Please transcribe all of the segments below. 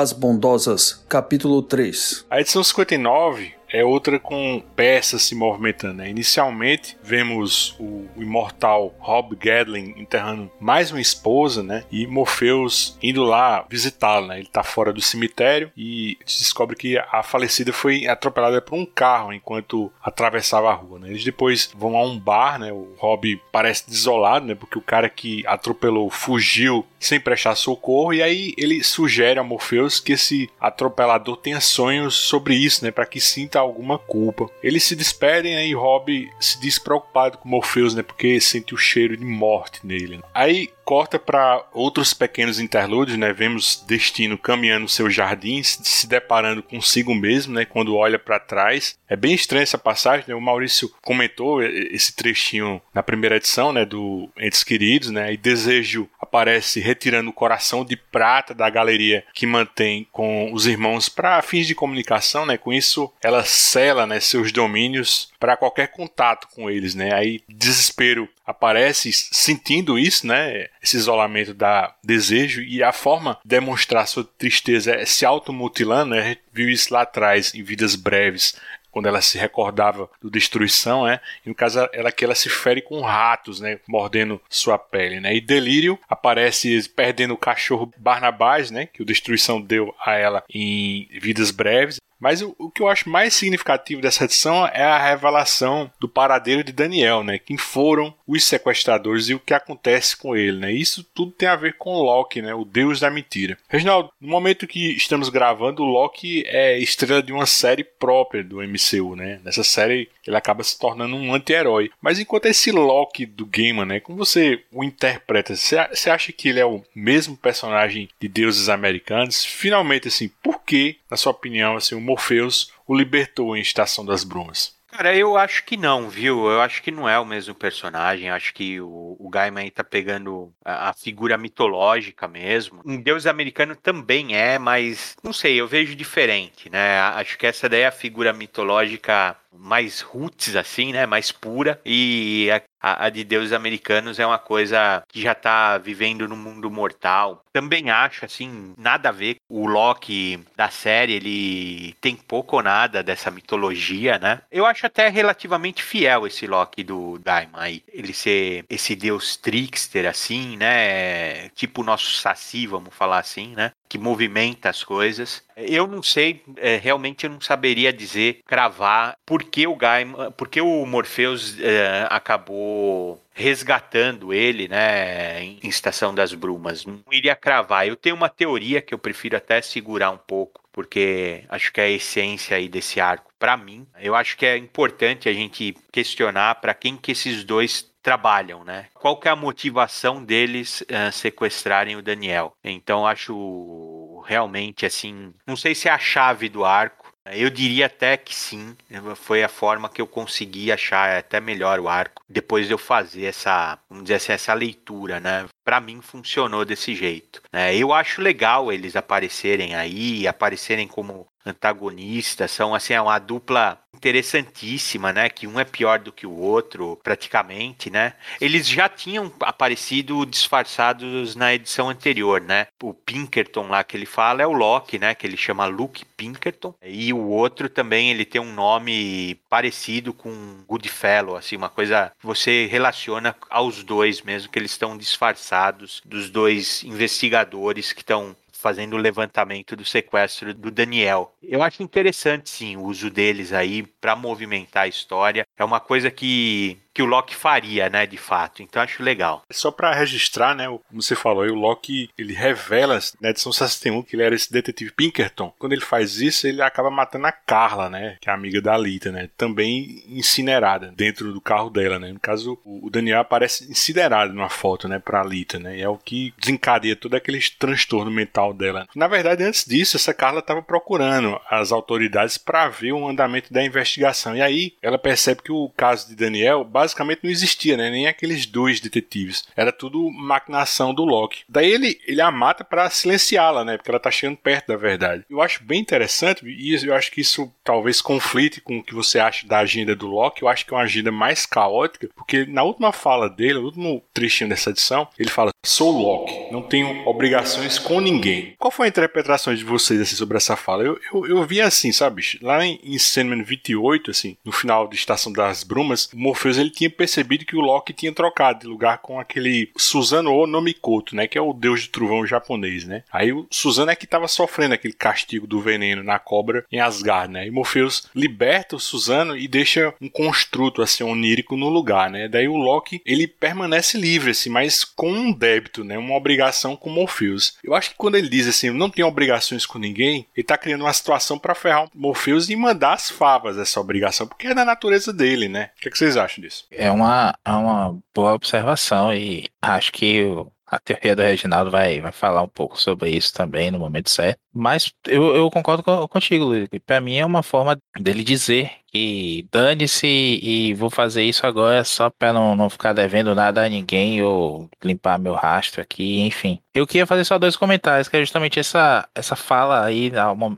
As Bondosas, capítulo 3. A edição 59 é outra com peças se movimentando. Né? Inicialmente, vemos o, imortal Rob Gadlin enterrando mais uma esposa, né? E Morpheus indo lá visitá-la, né? Ele está fora do cemitério e descobre que a falecida foi atropelada por um carro enquanto atravessava a rua, né? Eles depois vão a um bar, né? O Rob parece desolado, né? Porque o cara que atropelou fugiu sem prestar socorro e aí ele sugere a Morpheus que esse atropelador tenha sonhos sobre isso, né? Para que sinta alguma culpa. Eles se despedem aí Rob se diz preocupado com Morpheus, né? Porque sente o cheiro de morte nele. Aí corta para outros pequenos interlúdios, né? Vemos Destino caminhando seus jardins, se deparando consigo mesmo, né? Quando olha para trás. É bem estranha essa passagem, né? O Maurício comentou esse trechinho na primeira edição, né? Do Entes Queridos, né? E Desejo aparece retirando o coração de prata da galeria que mantém com os irmãos para fins de comunicação, né? Com isso, ela sela, né? Seus domínios para qualquer contato com eles, né? Aí desespero aparece sentindo isso, né? Esse isolamento da desejo e a forma de demonstrar sua tristeza é se automutilando, né? A gente viu isso lá atrás em Vidas Breves, quando ela se recordava do destruição, né? E no caso ela que ela se fere com ratos, né? Mordendo sua pele, né? E delírio aparece perdendo o cachorro Barnabás, né? Que o destruição deu a ela em vidas breves. Mas o, o, que eu acho mais significativo dessa edição é a revelação do paradeiro de Daniel, né? Quem foram os sequestradores e o que acontece com ele, né? Isso tudo tem a ver com Loki, né? O deus da mentira. Reginaldo, no momento que estamos gravando, o Loki é estrela de uma série própria do MCU, né? Nessa série ele acaba se tornando um anti-herói. Mas enquanto esse Loki do Gaiman, né? Como você o interpreta? Você acha que ele é o mesmo personagem de deuses americanos? Finalmente, assim, por que, na sua opinião, assim, o Morpheus o libertou em Estação das Brumas? Cara, eu acho que não, viu? Eu acho que não é o mesmo personagem. Acho que o, o Gaiman tá pegando a, a, figura mitológica mesmo. Em Deus Americano também é, mas não sei, eu vejo diferente, né? Acho que essa daí é a figura mitológica mais roots, assim, né? Mais pura. E a, a, de deuses americanos é uma coisa que já tá vivendo no mundo mortal. Também acho, assim, nada a ver. O Loki da série, ele tem pouco ou nada dessa mitologia, né? Eu acho até relativamente fiel esse Loki do Daimon aí. Ele ser esse deus trickster, assim, né? Tipo o nosso Saci, vamos falar assim, né? Que movimenta as coisas. Eu não sei, é, realmente eu não saberia dizer, cravar, por que o Gaiman, por que o Morpheus é, acabou resgatando ele, né, em Estação das Brumas. Não iria cravar. Eu tenho uma teoria que eu prefiro até segurar um pouco, porque acho que é a essência aí desse arco. Para mim, eu acho que é importante a gente questionar para quem que esses dois trabalham, né? Qual que é a motivação deles uh, sequestrarem o Daniel? Então acho realmente assim, não sei se é a chave do arco. Eu diria até que sim, foi a forma que eu consegui achar até melhor o arco depois de eu fazer essa, vamos dizer assim, essa leitura, né? Para mim funcionou desse jeito. Né? Eu acho legal eles aparecerem aí, aparecerem como antagonistas, são assim, é uma dupla interessantíssima, né? Que um é pior do que o outro, praticamente, né? Eles já tinham aparecido disfarçados na edição anterior, né? O Pinkerton lá que ele fala é o Loki, né? Que ele chama Luke Pinkerton. E o outro também, ele tem um nome parecido com Goodfellow, assim, uma coisa que você relaciona aos dois mesmo, que eles estão disfarçados dos dois investigadores que estão fazendo o levantamento do sequestro do Daniel. Eu acho interessante, sim, o uso deles aí para movimentar a história. É uma coisa que que o Loki faria, né, de fato. Então acho legal. Só para registrar, né, como você falou, o Loki, ele revela na edição 61 que ele era esse detetive Pinkerton. Quando ele faz isso, ele acaba matando a Carla, né, que é amiga da Lita, né, também incinerada dentro do carro dela, né. No caso, o Daniel aparece incinerado numa foto, né, para Lita, né, e é o que desencadeia todo aquele transtorno mental dela. Na verdade, antes disso, essa Carla estava procurando as autoridades para ver o andamento da investigação. E aí, ela percebe que o caso de Daniel, basicamente basicamente não existia, né? Nem aqueles dois detetives. Era tudo maquinação do Loki. Daí ele, ele a mata para silenciá-la, né? Porque ela tá chegando perto da verdade. Eu acho bem interessante e eu acho que isso talvez conflite com o que você acha da agenda do Loki. Eu acho que é uma agenda mais caótica, porque na última fala dele, no último trechinho dessa edição, ele fala: Sou Loki, não tenho obrigações com ninguém. Qual foi a interpretação de vocês assim, sobre essa fala? Eu, eu, eu vi assim, sabe? Lá em, em Sandman 28, assim, no final de Estação das Brumas, o Morpheus ele tinha percebido que o Loki tinha trocado de lugar com aquele Suzano Onomikoto, né? Que é o deus de trovão japonês, né? Aí o Suzano é que estava sofrendo aquele castigo do veneno na cobra em Asgard, né? E Morpheus liberta o Suzano e deixa um construto assim onírico no lugar, né? Daí o Loki ele permanece livre, assim, mas com um débito, né? Uma obrigação com Morpheus. Eu acho que quando ele diz assim, não tem obrigações com ninguém, ele tá criando uma situação para ferrar o Morpheus e mandar as favas essa obrigação, porque é da natureza dele, né? O que, é que vocês acham disso? É uma, é uma boa observação e acho que a teoria do Reginaldo vai, vai falar um pouco sobre isso também no momento certo. Mas eu, eu concordo contigo, Luiz. Para mim é uma forma dele dizer que dane-se e vou fazer isso agora só para não, não ficar devendo nada a ninguém ou limpar meu rastro aqui, enfim. Eu queria fazer só dois comentários, que é justamente essa, essa fala aí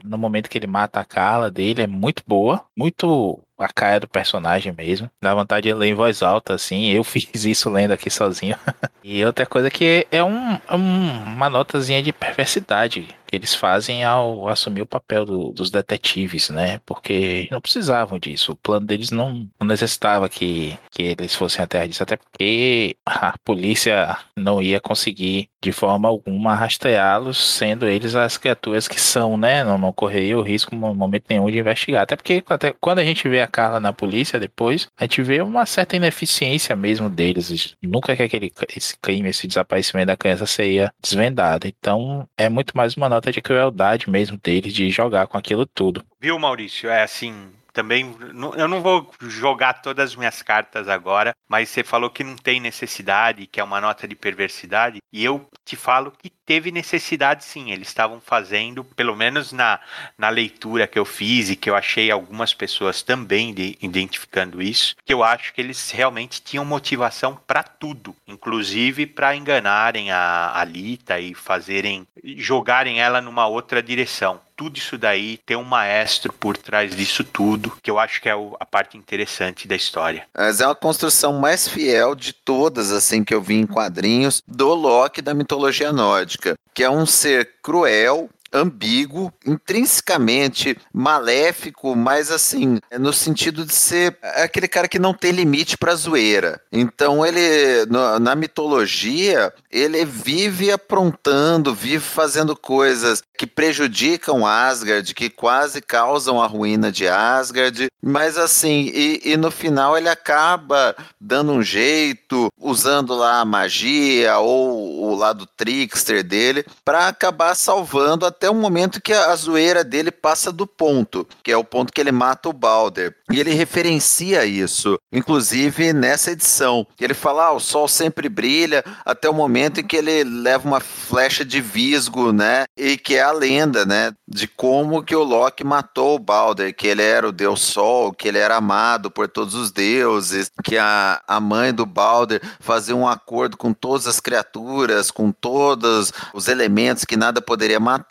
no momento que ele mata a Carla dele, é muito boa, muito a cara do personagem mesmo. Dá vontade de ler em voz alta, assim. Eu fiz isso lendo aqui sozinho. e outra coisa que é um, um, uma notazinha de perversidade que eles fazem ao assumir o papel do, dos detetives, né? Porque não precisavam disso. O plano deles não, não necessitava que, que eles fossem atrás disso, até porque a polícia não ia conseguir de forma alguma rastreá-los, sendo eles as criaturas que são, né? Não, não correria o risco no momento nenhum de investigar. Até porque até quando a gente vê a Carla na polícia depois, a gente vê uma certa ineficiência mesmo deles. Nunca que aquele esse crime, esse desaparecimento da criança seria desvendado. Então é muito mais uma nota de crueldade mesmo deles de jogar com aquilo tudo. Viu, Maurício? É assim, também eu não vou jogar todas as minhas cartas agora, mas você falou que não tem necessidade, que é uma nota de perversidade, e eu te falo que teve necessidade sim. Eles estavam fazendo, pelo menos na, na leitura que eu fiz e que eu achei algumas pessoas também de, identificando isso, que eu acho que eles realmente tinham motivação para tudo, inclusive para enganarem a Alita e fazerem jogarem ela numa outra direção tudo isso daí tem um maestro por trás disso tudo, que eu acho que é a parte interessante da história. Mas é uma construção mais fiel de todas, assim, que eu vi em quadrinhos, do Loki da mitologia nórdica, que é um ser cruel, ambíguo, intrinsecamente maléfico, mas assim, no sentido de ser aquele cara que não tem limite para zoeira. Então ele no, na mitologia, ele vive aprontando, vive fazendo coisas que prejudicam Asgard, que quase causam a ruína de Asgard, mas assim, e, e no final ele acaba dando um jeito, usando lá a magia ou o lado trickster dele para acabar salvando até o momento que a, a zoeira dele passa do ponto, que é o ponto que ele mata o Balder. E ele referencia isso, inclusive nessa edição. Ele fala: ah, o sol sempre brilha, até o momento em que ele leva uma flecha de visgo, né? E que é a lenda, né? De como que o Loki matou o Balder, que ele era o deus sol, que ele era amado por todos os deuses, que a, a mãe do Balder fazia um acordo com todas as criaturas, com todos os elementos que nada poderia matar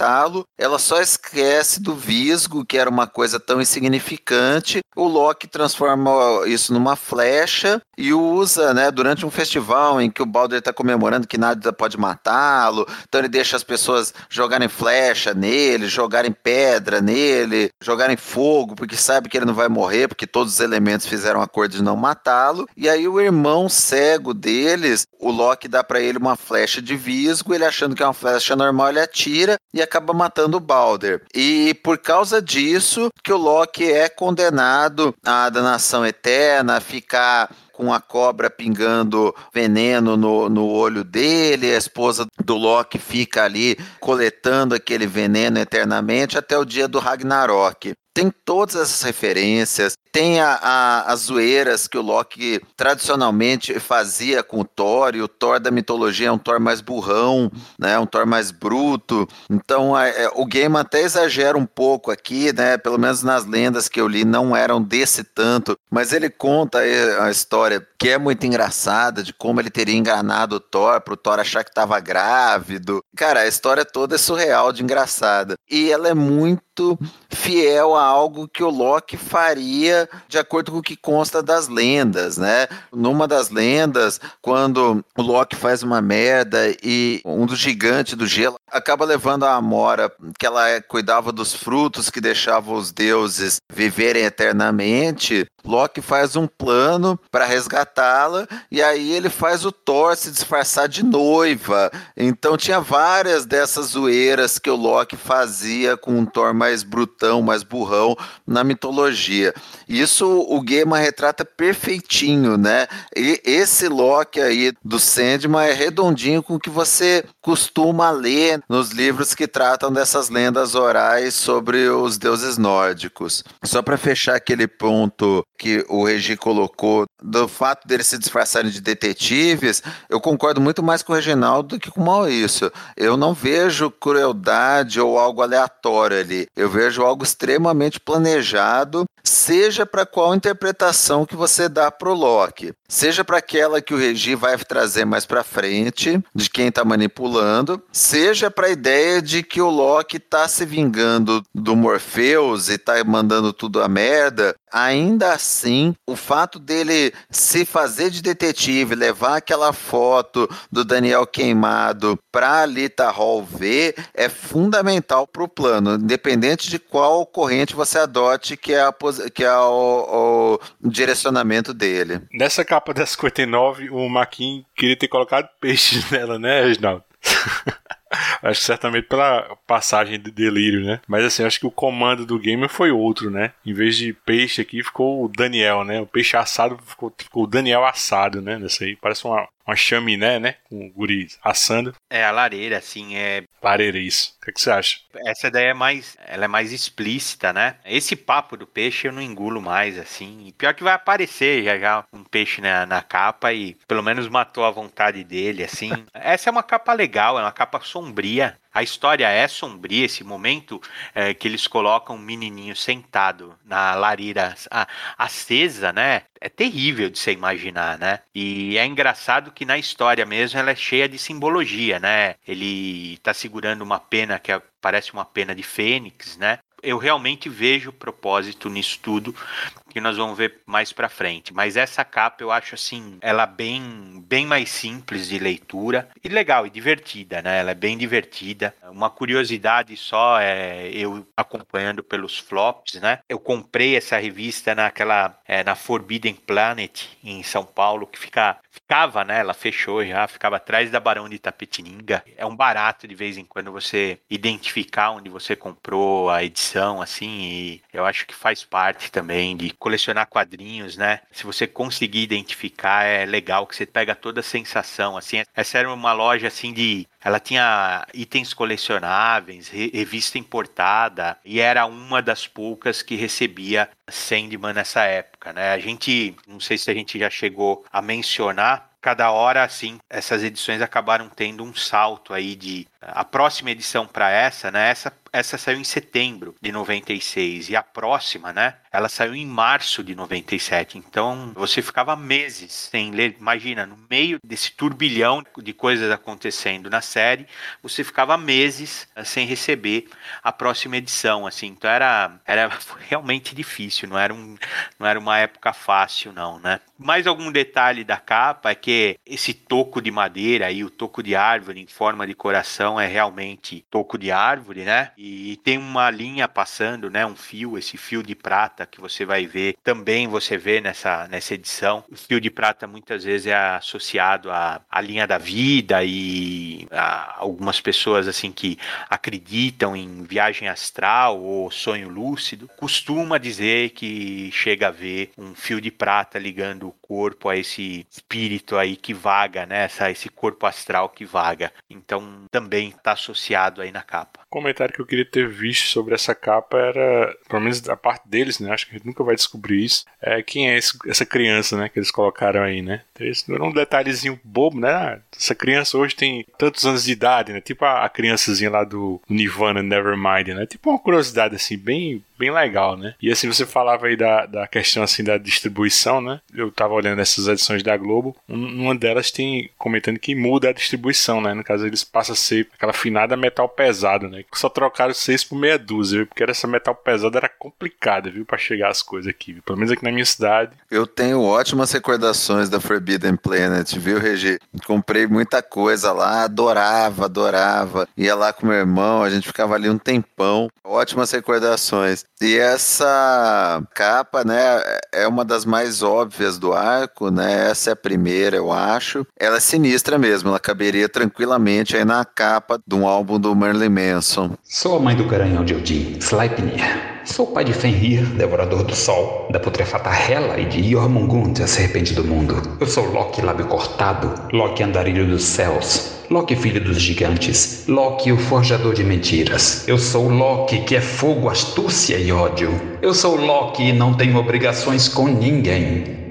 ela só esquece do Visgo, que era uma coisa tão insignificante. O Loki transforma isso numa flecha e usa, né, durante um festival em que o Balder está comemorando que nada pode matá-lo. Então ele deixa as pessoas jogarem flecha nele, jogarem pedra nele, jogarem fogo, porque sabe que ele não vai morrer, porque todos os elementos fizeram acordo de não matá-lo. E aí o irmão cego deles, o Loki dá para ele uma flecha de visgo, ele achando que é uma flecha normal, ele atira e acaba acaba matando o Balder. E por causa disso que o Loki é condenado à danação eterna, a ficar com a cobra pingando veneno no, no olho dele, a esposa do Loki fica ali coletando aquele veneno eternamente até o dia do Ragnarok tem todas essas referências. tem a, a, as zoeiras que o Loki tradicionalmente fazia com o Thor, e o Thor da mitologia é um Thor mais burrão, né? Um Thor mais bruto. Então é, é, o game até exagera um pouco aqui, né? Pelo menos nas lendas que eu li não eram desse tanto, mas ele conta a história que é muito engraçada de como ele teria enganado o Thor pro Thor achar que estava grávido. Cara, a história toda é surreal de engraçada. E ela é muito fiel a algo que o Loki faria de acordo com o que consta das lendas, né? Numa das lendas, quando o Loki faz uma merda e um dos gigantes do gelo acaba levando a Amora, que ela cuidava dos frutos que deixavam os deuses viverem eternamente, Loki faz um plano para resgatá-la e aí ele faz o Thor se disfarçar de noiva. Então tinha várias dessas zoeiras que o Loki fazia com um Thor mais brutão, mais burrão na mitologia. Isso o Gaiman retrata perfeitinho, né? E esse Loki aí do Sandman é redondinho com o que você costuma ler nos livros que tratam dessas lendas orais sobre os deuses nórdicos. Só para fechar aquele ponto que o Regi colocou do fato deles se disfarçarem de detetives, eu concordo muito mais com o Reginaldo do que com o Maurício. Eu não vejo crueldade ou algo aleatório ali. Eu vejo algo extremamente planejado, seja para qual interpretação que você dá pro Loki. Seja para aquela que o Regi vai trazer mais para frente, de quem está manipulando, seja para a ideia de que o Loki está se vingando do Morpheus e está mandando tudo a merda, ainda assim, o fato dele se fazer de detetive, levar aquela foto do Daniel queimado para a Lita Hall ver, é fundamental para o plano, independente de qual corrente você adote, que é, a, que é o, o direcionamento dele. Nessa capa da 59, o Maquin queria ter colocado peixes nela, né, Reginaldo? acho que certamente pela passagem de delírio, né? Mas assim, acho que o comando do game foi outro, né? Em vez de peixe aqui, ficou o Daniel, né? O peixe assado ficou, ficou o Daniel assado, né? Nessa aí. Parece uma, uma chaminé, né? Com o guri assando. É, a lareira, assim, é. Lareira, isso. O que, é que, você acha? Essa daí é mais. Ela é mais explícita, né? Esse papo do peixe eu não engulo mais, assim. E pior que vai aparecer já já um peixe na, na capa e pelo menos matou a vontade dele, assim. Essa é uma capa legal, é uma capa sombria. A história é sombria, esse momento é, que eles colocam um menininho sentado na lareira acesa, né? É terrível de se imaginar, né? E é engraçado que na história mesmo ela é cheia de simbologia, né? Ele tá segurando uma pena que é, parece uma pena de fênix, né? eu realmente vejo propósito nisso tudo que nós vamos ver mais para frente. Mas essa capa eu acho assim, ela bem bem mais simples de leitura e legal e divertida, né? Ela é bem divertida. Uma curiosidade só é eu acompanhando pelos flops, né? Eu comprei essa revista naquela é, na Forbidden Planet em São Paulo que fica ficava, né? Ela fechou já, ficava atrás da Barão de Tapetininga. É um barato de vez em quando você identificar onde você comprou a edição, assim, e eu acho que faz parte também de colecionar quadrinhos, né? Se você conseguir identificar, é legal que você pega toda a sensação, assim. Essa era uma loja, assim, de ela tinha itens colecionáveis, revista importada, e era uma das poucas que recebia Sandman nessa época, né? A gente, não sei se a gente já chegou a mencionar, cada hora, assim, essas edições acabaram tendo um salto aí de. A próxima edição para essa, né? Essa essa saiu em setembro de 96 e a próxima, né? Ela saiu em março de 97. Então você ficava meses sem ler. Imagina, no meio desse turbilhão de coisas acontecendo na série, você ficava meses eh, sem receber a próxima edição. Assim, então era, era realmente difícil. Não era, um, não era uma época fácil, não, né? Mais algum detalhe da capa é que esse toco de madeira e o toco de árvore em forma de coração é realmente toco de árvore, né? E tem uma linha passando, né? Um fio, esse fio de prata que você vai ver. Também você vê nessa, nessa edição. O fio de prata muitas vezes é associado à, à linha da vida e a algumas pessoas assim que acreditam em viagem astral ou sonho lúcido. Costuma dizer que chega a ver um fio de prata ligando o corpo a esse espírito aí que vaga, né? Essa, esse corpo astral que vaga. Então também está associado aí na capa. comentário que eu queria ter visto sobre essa capa era, pelo menos da parte deles, né? Acho que a gente nunca vai descobrir isso. É quem é esse, essa criança, né? Que eles colocaram aí, né? Esse era um detalhezinho bobo, né? Essa criança hoje tem tantos anos de idade, né? Tipo a, a criançazinha lá do Nirvana Nevermind, né? Tipo uma curiosidade assim, bem bem legal, né? E assim, você falava aí da, da questão assim da distribuição, né? Eu tava olhando essas edições da Globo, uma delas tem comentando que muda a distribuição, né? No caso, eles passam a ser aquela finada metal pesado, né? Só trocaram seis por meia dúzia, viu? Porque essa metal pesada era complicada, viu? Pra chegar as coisas aqui, viu? Pelo menos aqui na minha cidade. Eu tenho ótimas recordações da Forbidden Planet, viu, Regi? Comprei muita coisa lá, adorava, adorava. Ia lá com meu irmão, a gente ficava ali um tempão. Ótimas recordações. E essa capa, né, é uma das mais óbvias do arco, né? Essa é a primeira, eu acho. Ela é sinistra mesmo, ela caberia tranquilamente aí na capa de um álbum do Merlin Manson. Sou a mãe do garanhão de Odin, Sleipnir. Sou pai de Fenrir, devorador do sol, da putrefata Hela e de Jormungand, a serpente do mundo. Eu sou Loki lábio cortado, Loki andarilho dos céus, Loki filho dos gigantes, Loki o forjador de mentiras. Eu sou Loki que é fogo, astúcia e ódio. Eu sou Loki e não tenho obrigações com ninguém.